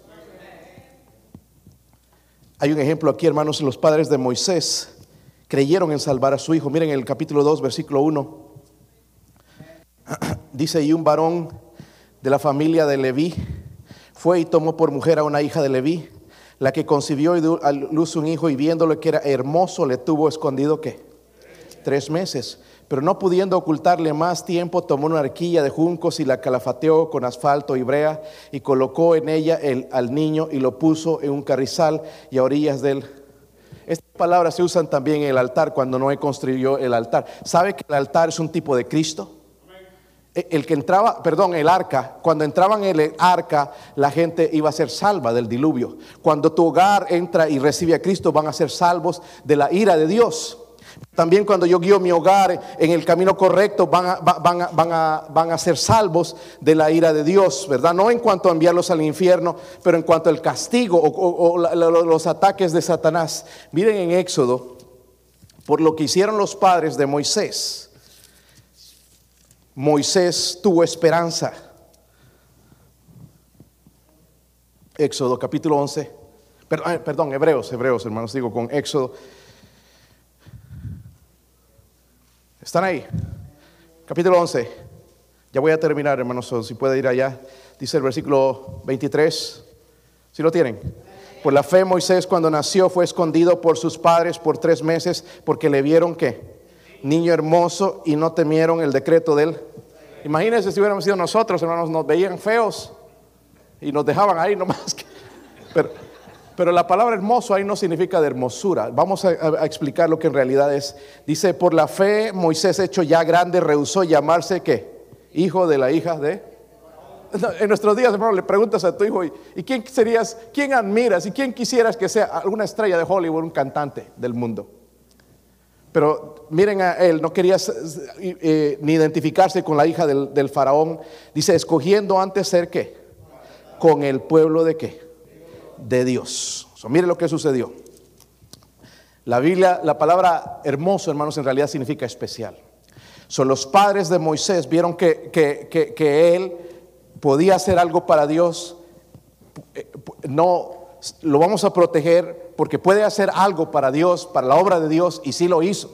Hay un ejemplo aquí, hermanos, los padres de Moisés creyeron en salvar a su hijo. Miren el capítulo 2, versículo 1. Dice, y un varón de la familia de Leví fue y tomó por mujer a una hija de Leví, la que concibió y dio a luz un hijo y viéndole que era hermoso le tuvo escondido qué? Tres meses. Pero no pudiendo ocultarle más tiempo, tomó una arquilla de juncos y la calafateó con asfalto y brea y colocó en ella el, al niño y lo puso en un carrizal y a orillas del estas palabras se usan también en el altar cuando Noé construyó el altar. ¿Sabe que el altar es un tipo de Cristo? E- El que entraba, perdón, el arca, cuando entraban en el arca, la gente iba a ser salva del diluvio. Cuando tu hogar entra y recibe a Cristo, van a ser salvos de la ira de Dios. También cuando yo guío mi hogar en el camino correcto, van a, va- van a- van a- van a ser salvos de la ira de Dios, ¿verdad? No en cuanto a enviarlos al infierno, pero en cuanto al castigo o, los ataques de Satanás. Miren en Éxodo, por lo que hicieron los padres de Moisés. Moisés tuvo esperanza. Éxodo capítulo 11. Perdón, Hebreos, Hebreos, hermanos, digo con Éxodo. ¿Están ahí? Capítulo 11. Ya voy a terminar, hermanos, si puede ir allá. Dice el versículo 23. Si lo tienen? Por la fe Moisés cuando nació fue escondido por sus padres por tres meses porque le vieron que niño hermoso y no temieron el decreto de él. Imagínense si hubiéramos sido nosotros, hermanos, nos veían feos y nos dejaban ahí nomás. que- Pero, pero la palabra hermoso ahí no significa de hermosura. Vamos a, explicar lo que en realidad es. Dice, por la fe Moisés hecho ya grande rehusó llamarse qué? Hijo de la hija de... En nuestros días, hermano, le preguntas a tu hijo, ¿y, y quién serías, quién admiras y quién quisieras que sea alguna estrella de Hollywood, un cantante del mundo? Pero miren a él, no quería eh, ni identificarse con la hija del, faraón. Dice, escogiendo antes ser qué? con el pueblo de qué? De Dios. So, mire lo que sucedió. La Biblia, la palabra hermoso, hermanos, en realidad significa especial. Son los padres de Moisés vieron que, que- que- que él podía hacer algo para Dios. Eh, No lo vamos a proteger porque puede hacer algo para Dios, para la obra de Dios, y sí lo hizo.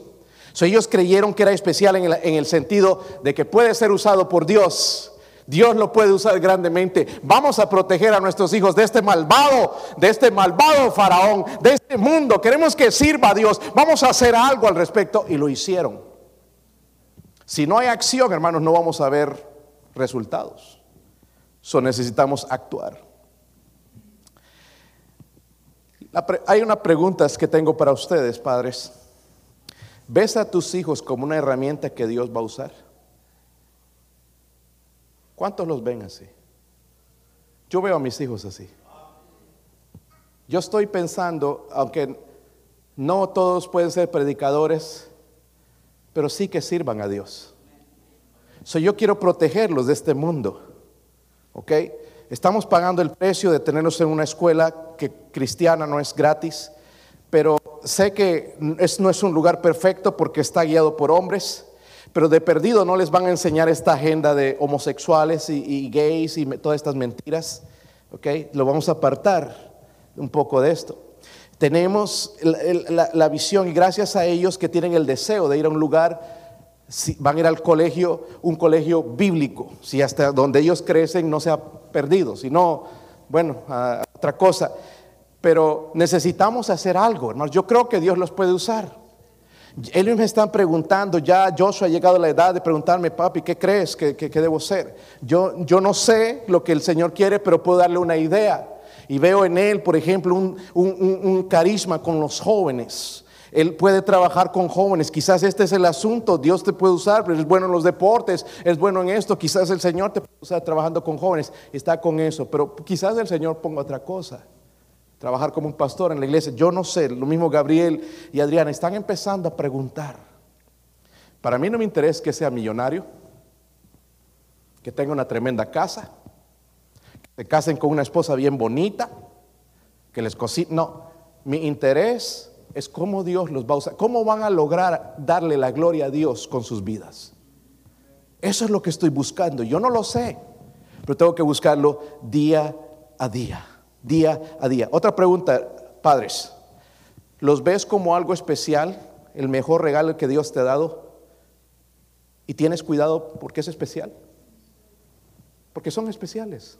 So, ellos creyeron que era especial en el, en el sentido de que puede ser usado por Dios. Dios lo puede usar grandemente. Vamos a proteger a nuestros hijos de este malvado, de este malvado faraón, de este mundo. Queremos que sirva a Dios. Vamos a hacer algo al respecto. Y lo hicieron. Si no hay acción, hermanos, no vamos a ver resultados. So necesitamos actuar. La pre- hay una pregunta que tengo para ustedes, padres. ¿Ves a tus hijos como una herramienta que Dios va a usar? ¿Cuántos los ven así? Yo veo a mis hijos así. Yo estoy pensando, aunque no todos pueden ser predicadores, pero sí que sirvan a Dios. So, yo quiero protegerlos de este mundo. ¿Ok? Estamos pagando el precio de tenerlos en una escuela que cristiana no es gratis, pero sé que es, no es un lugar perfecto porque está guiado por hombres, pero de perdido no les van a enseñar esta agenda de homosexuales y, gays y todas estas mentiras. ¿Ok? Lo vamos a apartar un poco de esto. Tenemos la, la visión y gracias a ellos que tienen el deseo de ir a un lugar van a ir al colegio, un colegio bíblico, si hasta donde ellos crecen no se ha perdido, sino, bueno, otra cosa. Pero necesitamos hacer algo, hermanos. Yo creo que Dios los puede usar. Ellos me están preguntando, ya Joshua ha llegado a la edad de preguntarme, papi, ¿qué crees que, que- debo ser? Yo, yo no sé lo que el Señor quiere, pero puedo darle una idea. Y veo en él, por ejemplo, un- un carisma con los jóvenes. Él puede trabajar con jóvenes. Quizás este es el asunto. Dios te puede usar, pero es bueno en los deportes, es bueno en esto. Quizás el Señor te puede usar trabajando con jóvenes. Está con eso. Pero quizás el Señor ponga otra cosa. Trabajar como un pastor en la iglesia. Yo no sé. Lo mismo Gabriel y Adriana están empezando a preguntar. Para mí no me interesa que sea millonario, que tenga una tremenda casa, que se casen con una esposa bien bonita, que les cocine. No, mi interés es cómo Dios los va a usar, cómo van a lograr darle la gloria a Dios con sus vidas. Eso es lo que estoy buscando. Yo no lo sé, pero tengo que buscarlo día a día, día a día. Otra pregunta, padres, ¿los ves como algo especial, el mejor regalo que Dios te ha dado? ¿Y tienes cuidado porque es especial? Porque son especiales.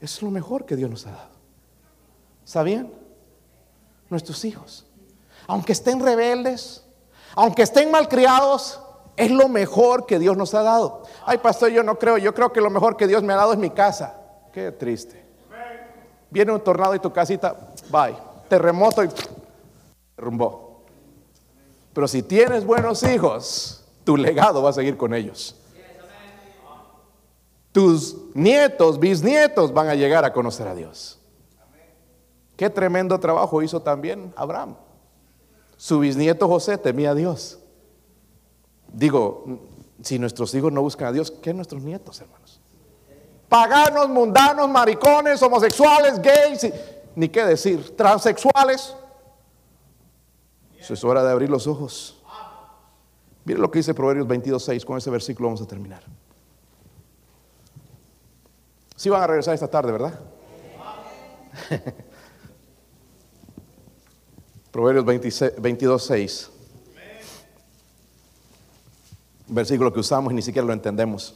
Es lo mejor que Dios nos ha dado. ¿Sabían? Nuestros hijos. Aunque estén rebeldes, aunque estén malcriados, es lo mejor que Dios nos ha dado. Ay, pastor, yo no creo. Yo creo que lo mejor que Dios me ha dado es mi casa. Qué triste. Viene un tornado y tu casita, bye. Terremoto y derrumbó. Pero si tienes buenos hijos, tu legado va a seguir con ellos. Tus nietos, bisnietos van a llegar a conocer a Dios. Qué tremendo trabajo hizo también Abraham. Su bisnieto José temía a Dios. Digo, si nuestros hijos no buscan a Dios, ¿qué nuestros nietos, hermanos? Paganos, mundanos, maricones, homosexuales, gays, y- ni qué decir, transexuales. Eso es hora de abrir los ojos. Mire lo que dice Proverbios 22.6, con ese versículo vamos a terminar. Sí van a regresar esta tarde, ¿verdad? Proverbios 22.6. Versículo que usamos y ni siquiera lo entendemos.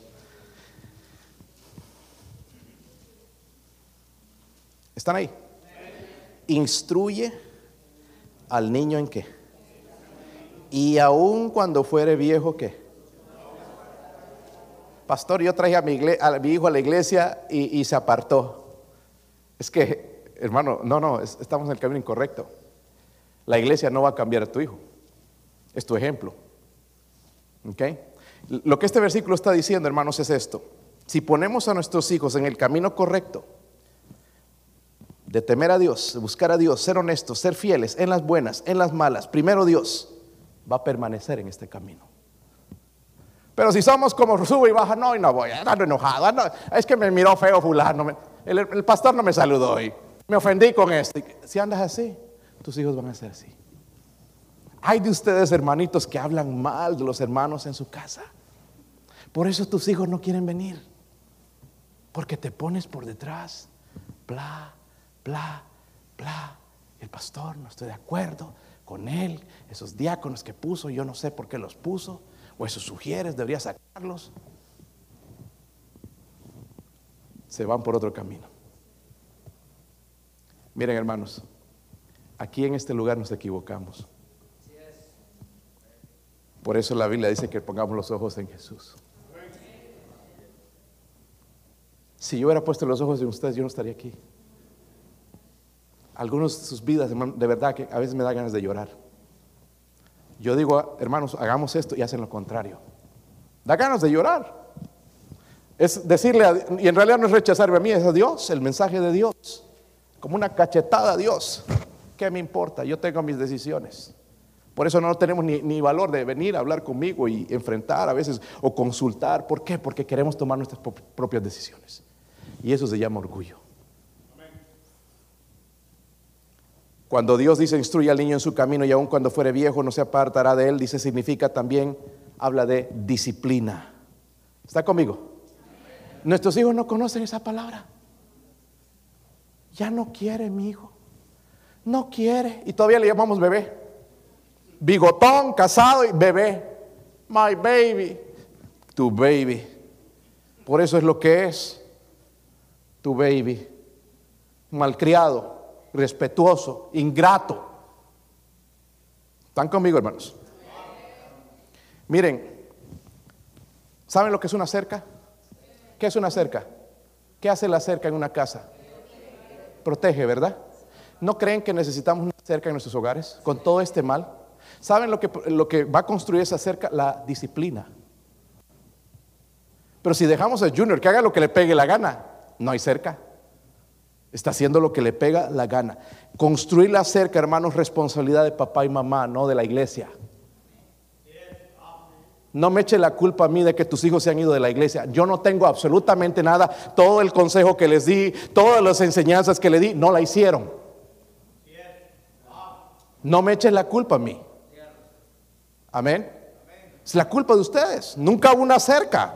¿Están ahí? Instruye al niño en qué. Y aun cuando fuere viejo, ¿qué? Pastor, yo traje a mi, a mi hijo a la iglesia y, y se apartó. Es que, hermano, no, no, es- estamos en el camino incorrecto. La iglesia no va a cambiar a tu hijo. Es tu ejemplo. ¿Ok? Lo que este versículo está diciendo, hermanos, es esto. Si ponemos a nuestros hijos en el camino correcto, de temer a Dios, buscar a Dios, ser honestos, ser fieles en las buenas, en las malas, primero Dios va a permanecer en este camino. Pero si somos como sube y baja, no, y no voy, ando enojado, es que me miró feo fulano, el, el pastor no me saludó hoy, me ofendí con esto. Si andas así, tus hijos van a ser así. Hay de ustedes, hermanitos, que hablan mal de los hermanos en su casa. Por eso tus hijos no quieren venir. Porque te pones por detrás, bla, bla, bla. El pastor, no estoy de acuerdo con él. Esos diáconos que puso, yo no sé por qué los puso. O esos sugieres, debería sacarlos. Se van por otro camino. Miren, hermanos, aquí en este lugar nos equivocamos. Por eso la Biblia dice que pongamos los ojos en Jesús. Si yo hubiera puesto los ojos en ustedes, yo no estaría aquí. Algunos de sus vidas, de verdad que a veces me da ganas de llorar. Yo digo, hermanos, hagamos esto y hacen lo contrario. Da ganas de llorar. Es decirle, a- y en realidad no es rechazarme a mí, es a Dios, el mensaje de Dios. Como una cachetada a Dios. ¿Qué me importa? Yo tengo mis decisiones. Por eso no tenemos ni, ni valor de venir a hablar conmigo y enfrentar a veces o consultar. ¿Por qué? Porque queremos tomar nuestras pro- propias decisiones. Y eso se llama orgullo. Cuando Dios dice instruye al niño en su camino y aun cuando fuere viejo no se apartará de él, dice significa también, habla de disciplina. ¿Está conmigo? Nuestros hijos no conocen esa palabra. Ya no quiere mi hijo. No quiere. Y todavía le llamamos bebé. Bigotón, casado y bebé. My baby. Tu baby. Por eso es lo que es. Tu baby. Malcriado, respetuoso, ingrato. ¿Están conmigo, hermanos? Miren, ¿saben lo que es una cerca? ¿Qué es una cerca? ¿Qué hace la cerca en una casa? Protege, ¿verdad? ¿No creen que necesitamos una cerca en nuestros hogares con todo este mal? ¿Saben lo que, lo que va a construir esa cerca? La disciplina. Pero si dejamos a Junior que haga lo que le pegue la gana, no hay cerca. Está haciendo lo que le pega la gana. Construir la cerca, hermanos, responsabilidad de papá y mamá, no de la iglesia. No me eche la culpa a mí de que tus hijos se han ido de la iglesia. Yo no tengo absolutamente nada. Todo el consejo que les di, todas las enseñanzas que le di, no la hicieron. No me echen la culpa a mí. Amén. Es la culpa de ustedes. Nunca hubo una cerca.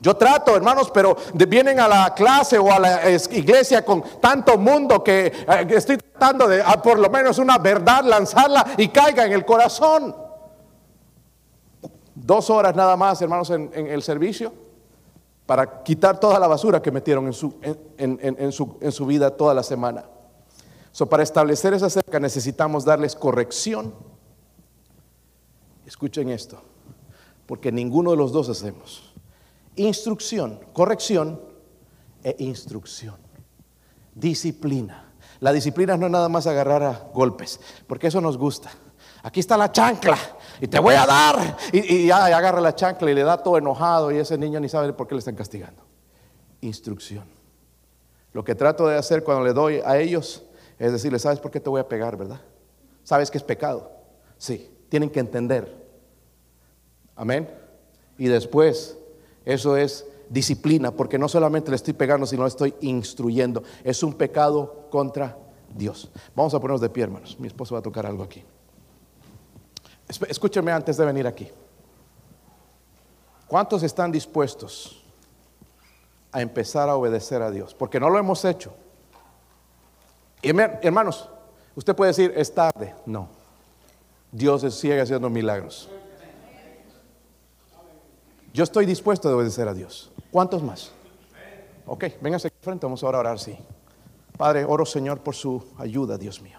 Yo trato, hermanos, pero vienen a la clase o a la es- iglesia con tanto mundo que eh, estoy tratando de, por lo menos una verdad, lanzarla y caiga en el corazón. Dos horas nada más, hermanos, en, el servicio para quitar toda la basura que metieron en su, en su, en su vida toda la semana. So, para establecer esa cerca necesitamos darles corrección. Escuchen esto, porque ninguno de los dos hacemos. Instrucción, corrección e instrucción. Disciplina. La disciplina no es nada más agarrar a golpes, porque eso nos gusta. Aquí está la chancla y te voy a dar. Y, y agarra la chancla y le da todo enojado y ese niño ni sabe por qué le están castigando. Instrucción. Lo que trato de hacer cuando le doy a ellos es decirles, ¿sabes por qué te voy a pegar, verdad? ¿Sabes que es pecado? Sí, tienen que entender. Amén. Y después, eso es disciplina, porque no solamente le estoy pegando, sino le estoy instruyendo. Es un pecado contra Dios. Vamos a ponernos de pie, hermanos. Mi esposo va a tocar algo aquí. Escúcheme antes de venir aquí. ¿Cuántos están dispuestos a empezar a obedecer a Dios? Porque no lo hemos hecho. Hermanos, usted puede decir, es tarde. No. Dios sigue haciendo milagros. Yo estoy dispuesto a obedecer a Dios. ¿Cuántos más? Ok, véngase aquí frente, vamos ahora a orar, sí. Padre, oro Señor por su ayuda, Dios mío.